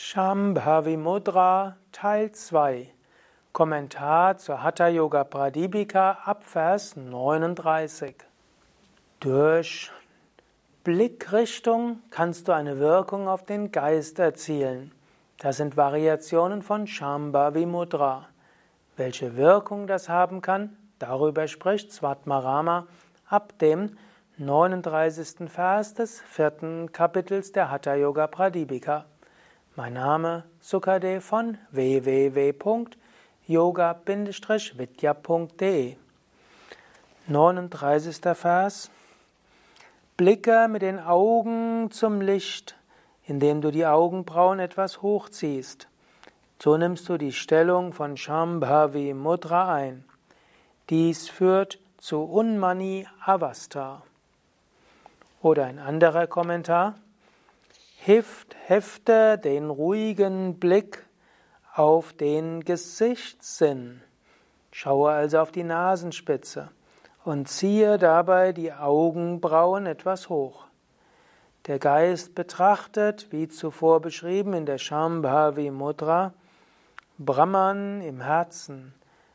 Shambhavi Mudra Teil 2 Kommentar zur Hatha Yoga Pradipika ab Vers 39 Durch Blickrichtung kannst du eine Wirkung auf den Geist erzielen. Das sind Variationen von Shambhavi Mudra. Welche Wirkung das haben kann, darüber spricht Svatmarama ab dem 39. Vers des vierten Kapitels der Hatha Yoga Pradipika. Mein Name Sukade von www.yoga-vidya.de 39. Vers Blicke mit den Augen zum Licht, indem du die Augenbrauen etwas hochziehst. So nimmst du die Stellung von Shambhavi Mudra ein. Dies führt zu Unmani Avasta. Oder ein anderer Kommentar. Hift, hefte den ruhigen Blick auf den Gesichtssinn. Schaue also auf die Nasenspitze und ziehe dabei die Augenbrauen etwas hoch. Der Geist betrachtet, wie zuvor beschrieben in der Shambhavi Mudra, Brahman im Herzen,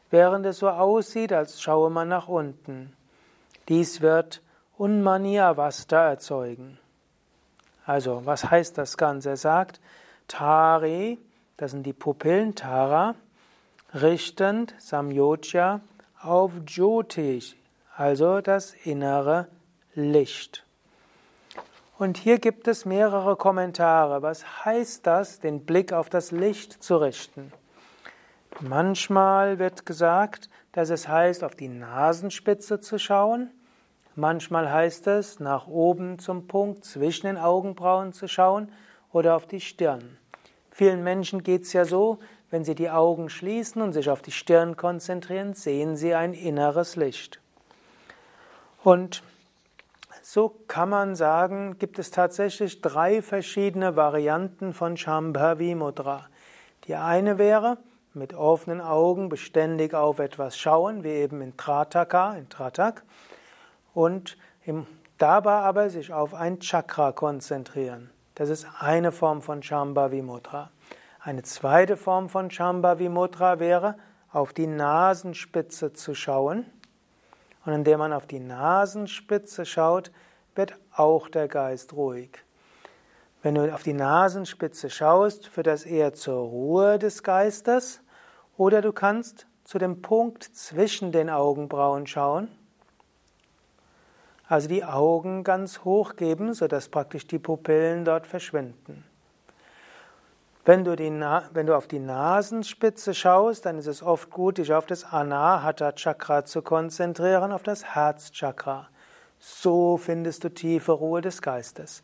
während es so aussieht, als schaue man nach unten. Dies wird Unmaniavasta erzeugen. Also, was heißt das Ganze? Er sagt, Tari, das sind die Pupillen, Tara, richtend Samyojya auf Jyotish, also das innere Licht. Und hier gibt es mehrere Kommentare. Was heißt das, den Blick auf das Licht zu richten? Manchmal wird gesagt, dass es heißt, auf die Nasenspitze zu schauen. Manchmal heißt es, nach oben zum Punkt zwischen den Augenbrauen zu schauen oder auf die Stirn. Vielen Menschen geht es ja so, wenn sie die Augen schließen und sich auf die Stirn konzentrieren, sehen sie ein inneres Licht. Und so kann man sagen, gibt es tatsächlich drei verschiedene Varianten von Shambhavi Mudra. Die eine wäre, mit offenen Augen beständig auf etwas schauen, wie eben in Trataka, in Tratak und im, dabei aber sich auf ein Chakra konzentrieren. Das ist eine Form von Shambhavi Mudra. Eine zweite Form von Shambhavi Mudra wäre, auf die Nasenspitze zu schauen. Und indem man auf die Nasenspitze schaut, wird auch der Geist ruhig. Wenn du auf die Nasenspitze schaust, führt das eher zur Ruhe des Geistes, oder du kannst zu dem Punkt zwischen den Augenbrauen schauen also die Augen ganz hoch geben, sodass praktisch die Pupillen dort verschwinden. Wenn du, die, wenn du auf die Nasenspitze schaust, dann ist es oft gut, dich auf das Anahata Chakra zu konzentrieren, auf das Herzchakra. So findest du tiefe Ruhe des Geistes.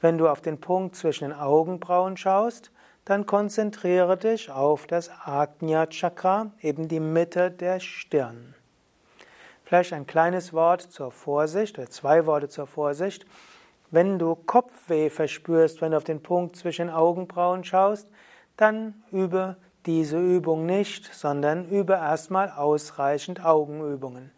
Wenn du auf den Punkt zwischen den Augenbrauen schaust, dann konzentriere dich auf das Agnya Chakra, eben die Mitte der Stirn. Vielleicht ein kleines Wort zur Vorsicht oder zwei Worte zur Vorsicht. Wenn du Kopfweh verspürst, wenn du auf den Punkt zwischen Augenbrauen schaust, dann übe diese Übung nicht, sondern übe erstmal ausreichend Augenübungen.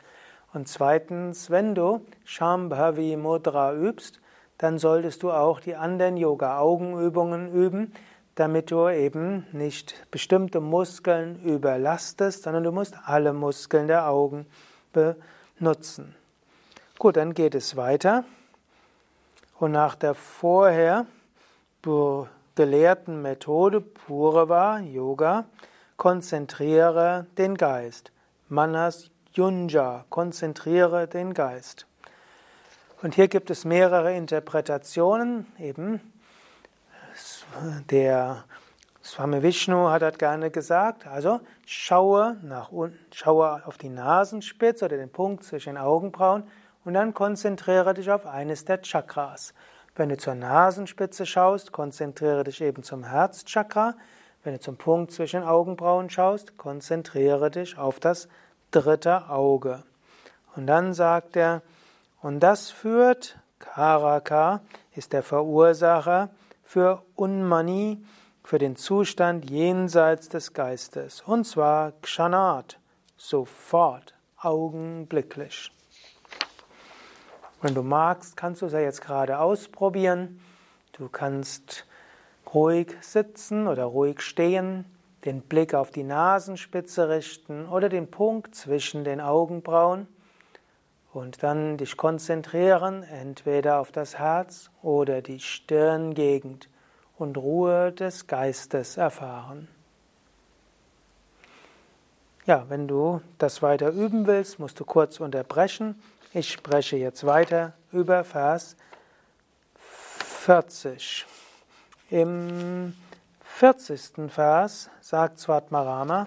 Und zweitens, wenn du Shambhavi Mudra übst, dann solltest du auch die anderen Yoga-Augenübungen üben, damit du eben nicht bestimmte Muskeln überlastest, sondern du musst alle Muskeln der Augen benutzen. Gut, dann geht es weiter. Und nach der vorher gelehrten Methode Purava Yoga konzentriere den Geist. Manas Yunja, konzentriere den Geist. Und hier gibt es mehrere Interpretationen. Eben der Swami Vishnu hat das gerne gesagt. Also schaue nach unten, schaue auf die Nasenspitze oder den Punkt zwischen den Augenbrauen und dann konzentriere dich auf eines der Chakras. Wenn du zur Nasenspitze schaust, konzentriere dich eben zum Herzchakra. Wenn du zum Punkt zwischen den Augenbrauen schaust, konzentriere dich auf das dritte Auge. Und dann sagt er, und das führt, Karaka ist der Verursacher für Unmani, für den Zustand jenseits des Geistes. Und zwar Kshanat, sofort, augenblicklich. Wenn du magst, kannst du es ja jetzt gerade ausprobieren. Du kannst Ruhig sitzen oder ruhig stehen, den Blick auf die Nasenspitze richten oder den Punkt zwischen den Augenbrauen und dann dich konzentrieren entweder auf das Herz oder die Stirngegend und Ruhe des Geistes erfahren. Ja, wenn du das weiter üben willst, musst du kurz unterbrechen. Ich spreche jetzt weiter über Vers 40. Im 40. Vers sagt Svatmarama,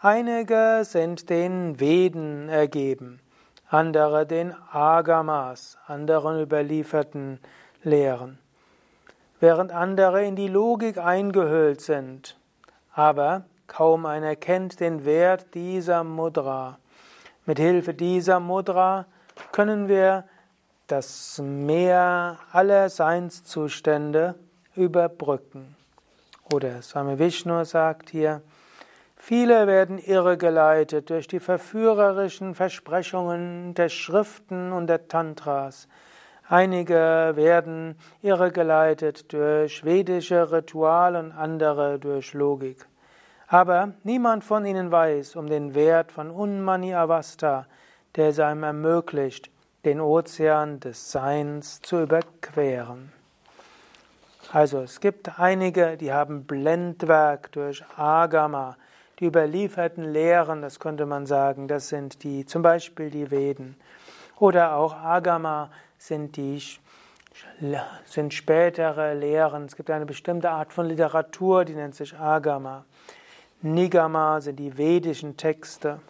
einige sind den Veden ergeben, andere den Agamas, anderen überlieferten Lehren, während andere in die Logik eingehüllt sind. Aber Kaum einer kennt den Wert dieser Mudra. Mit Hilfe dieser Mudra können wir das Meer aller Seinszustände überbrücken. Oder Swami Vishnu sagt hier, viele werden irregeleitet durch die verführerischen Versprechungen der Schriften und der Tantras. Einige werden irregeleitet durch vedische Rituale und andere durch Logik. Aber niemand von ihnen weiß um den Wert von Unmani Avasta, der es einem ermöglicht, den Ozean des Seins zu überqueren. Also es gibt einige, die haben Blendwerk durch Agama, die überlieferten Lehren, das könnte man sagen, das sind die zum Beispiel die Veden. Oder auch Agama sind die sind spätere Lehren. Es gibt eine bestimmte Art von Literatur, die nennt sich Agama. Nigama sind die vedischen Texte.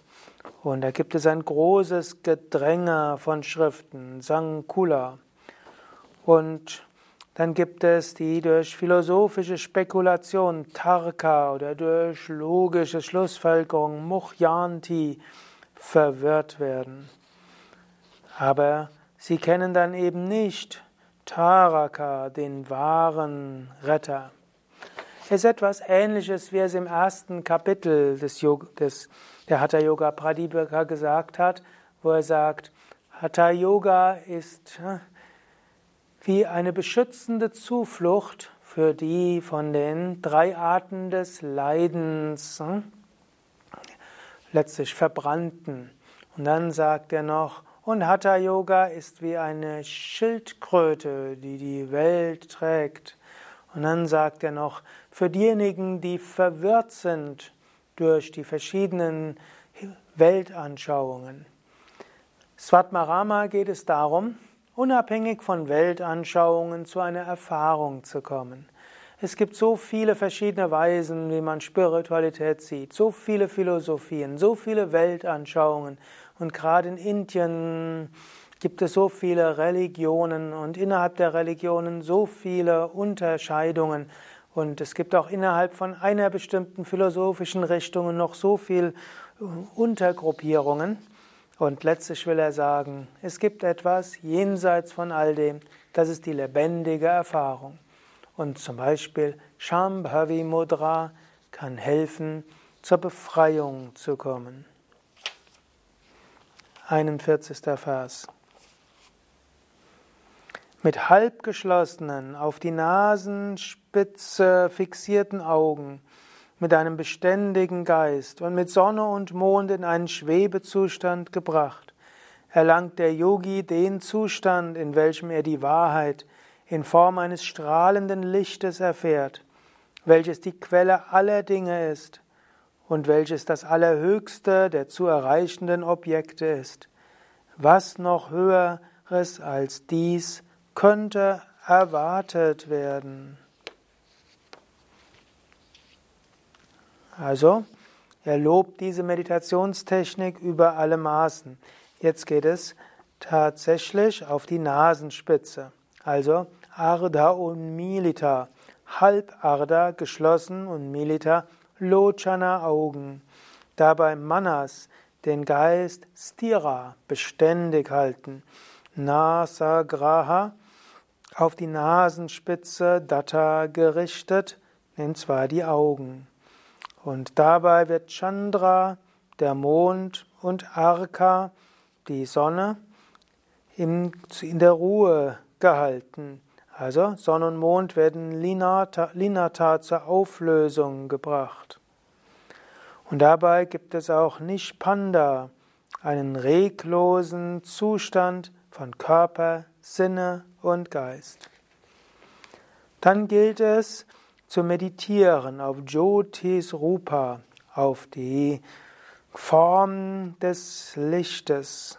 Und da gibt es ein großes Gedränge von Schriften, Sankula. Und dann gibt es die durch philosophische Spekulation, Tarka, oder durch logische Schlussfolgerung, Muchyanti, verwirrt werden. Aber sie kennen dann eben nicht Taraka, den wahren Retter ist etwas Ähnliches, wie es im ersten Kapitel des, Yoga, des der Hatha Yoga Pradipika gesagt hat, wo er sagt, Hatha Yoga ist wie eine beschützende Zuflucht für die von den drei Arten des Leidens hm, letztlich verbrannten. Und dann sagt er noch, und Hatha Yoga ist wie eine Schildkröte, die die Welt trägt. Und dann sagt er noch, für diejenigen, die verwirrt sind durch die verschiedenen Weltanschauungen. Svatmarama geht es darum, unabhängig von Weltanschauungen zu einer Erfahrung zu kommen. Es gibt so viele verschiedene Weisen, wie man Spiritualität sieht, so viele Philosophien, so viele Weltanschauungen. Und gerade in Indien gibt es so viele Religionen und innerhalb der Religionen so viele Unterscheidungen. Und es gibt auch innerhalb von einer bestimmten philosophischen Richtung noch so viel äh, Untergruppierungen. Und letztlich will er sagen, es gibt etwas jenseits von all dem, das ist die lebendige Erfahrung. Und zum Beispiel Shambhavi Mudra kann helfen, zur Befreiung zu kommen. 41. Vers mit halbgeschlossenen, auf die Nasenspitze fixierten Augen, mit einem beständigen Geist und mit Sonne und Mond in einen Schwebezustand gebracht, erlangt der Yogi den Zustand, in welchem er die Wahrheit in Form eines strahlenden Lichtes erfährt, welches die Quelle aller Dinge ist und welches das Allerhöchste der zu erreichenden Objekte ist. Was noch höheres als dies könnte erwartet werden. Also, er lobt diese Meditationstechnik über alle Maßen. Jetzt geht es tatsächlich auf die Nasenspitze. Also Arda und Milita. Halb Arda geschlossen und Milita Lochana Augen. Dabei Manas, den Geist Stira, beständig halten. Nasagraha auf die Nasenspitze Datta gerichtet, und zwar die Augen. Und dabei wird Chandra, der Mond, und Arka, die Sonne, in der Ruhe gehalten. Also Sonne und Mond werden linata, linata zur Auflösung gebracht. Und dabei gibt es auch Nishpanda, einen reglosen Zustand von Körper, Sinne und Geist. Dann gilt es zu meditieren auf Jyotis Rupa, auf die Form des Lichtes.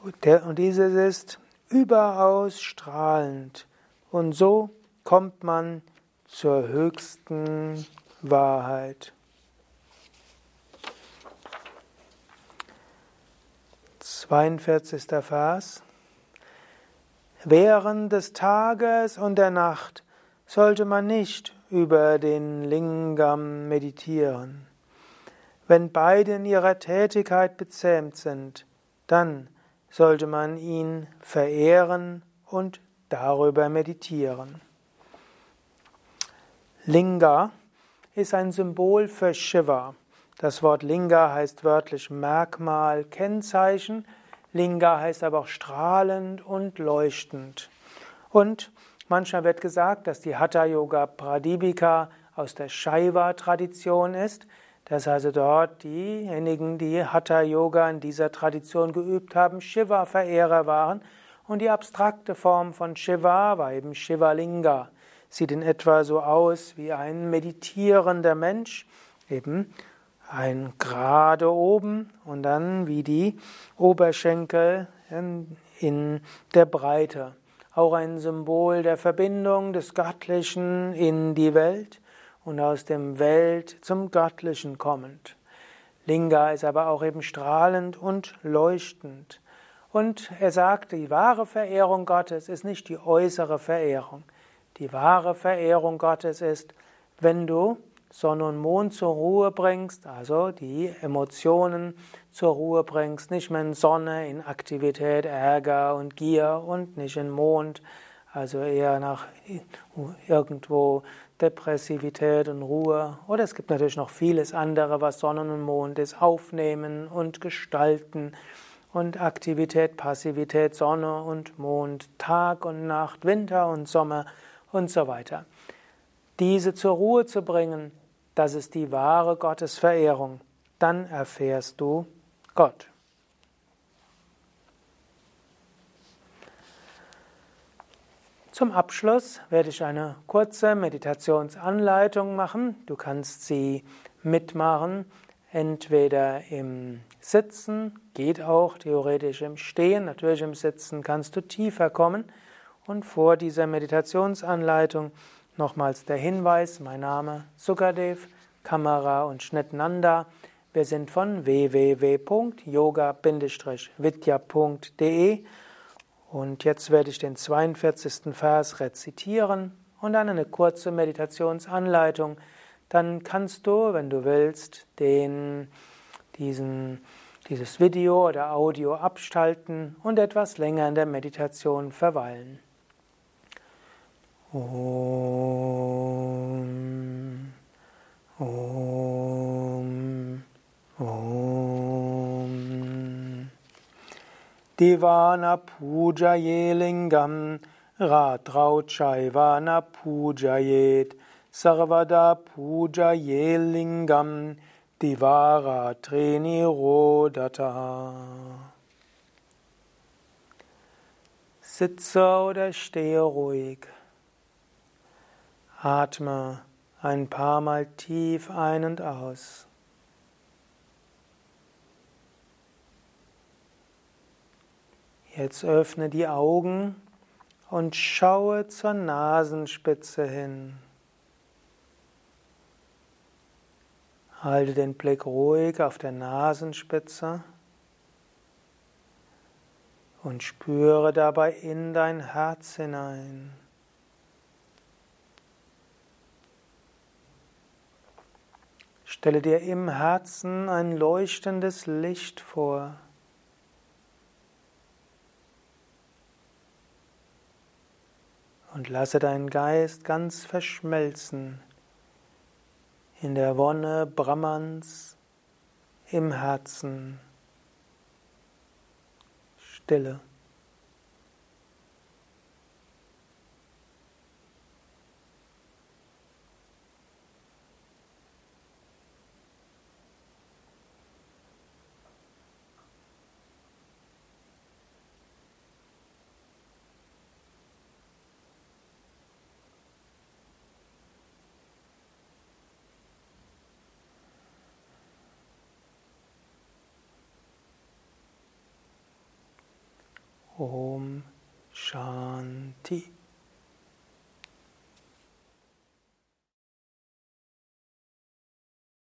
Und dieses ist überaus strahlend. Und so kommt man zur höchsten Wahrheit. 42. Vers. Während des Tages und der Nacht sollte man nicht über den Lingam meditieren. Wenn beide in ihrer Tätigkeit bezähmt sind, dann sollte man ihn verehren und darüber meditieren. Linga ist ein Symbol für Shiva. Das Wort Linga heißt wörtlich Merkmal, Kennzeichen. Linga heißt aber auch strahlend und leuchtend. Und manchmal wird gesagt, dass die Hatha Yoga Pradipika aus der Shaiva-Tradition ist, dass also dort diejenigen, die Hatha Yoga in dieser Tradition geübt haben, Shiva-Verehrer waren und die abstrakte Form von Shiva war eben Shivalinga. Sieht in etwa so aus wie ein meditierender Mensch, eben ein gerade oben und dann wie die Oberschenkel in, der Breite. Auch ein Symbol der Verbindung des Göttlichen in die Welt und aus dem Welt zum Göttlichen kommend. Linga ist aber auch eben strahlend und leuchtend. Und er sagt, die wahre Verehrung Gottes ist nicht die äußere Verehrung. Die wahre Verehrung Gottes ist, wenn du Sonne und Mond zur Ruhe bringst, also die Emotionen zur Ruhe bringst, nicht mehr in Sonne, in Aktivität, Ärger und Gier und nicht in Mond, also eher nach irgendwo Depressivität und Ruhe. Oder es gibt natürlich noch vieles andere, was Sonne und Mond ist, Aufnehmen und Gestalten und Aktivität, Passivität, Sonne und Mond, Tag und Nacht, Winter und Sommer und so weiter. Diese zur Ruhe zu bringen, das ist die wahre Gottesverehrung. Dann erfährst du Gott. Zum Abschluss werde ich eine kurze Meditationsanleitung machen. Du kannst sie mitmachen, entweder im Sitzen, geht auch theoretisch im Stehen, natürlich im Sitzen kannst du tiefer kommen. Und vor dieser Meditationsanleitung Nochmals der Hinweis, mein Name Sukadev, Kamera und Schnittnanda. Wir sind von www.yoga-vidya.de und jetzt werde ich den 42. Vers rezitieren und dann eine kurze Meditationsanleitung. Dann kannst du, wenn du willst, den, diesen, dieses Video oder Audio abschalten und etwas länger in der Meditation verweilen. Om. Om. Om. Divana pujaye lingam ratrauchaivana pujayet sarvada pujaye lingam divara treni rodata. Sitze oder stehe ruhig. Atme ein paar Mal tief ein und aus. Jetzt öffne die Augen und schaue zur Nasenspitze hin. Halte den Blick ruhig auf der Nasenspitze und spüre dabei in dein Herz hinein. Stelle dir im Herzen ein leuchtendes Licht vor. Und lasse deinen Geist ganz verschmelzen in der Wonne Brahmans im Herzen. Stille. Om Shanti.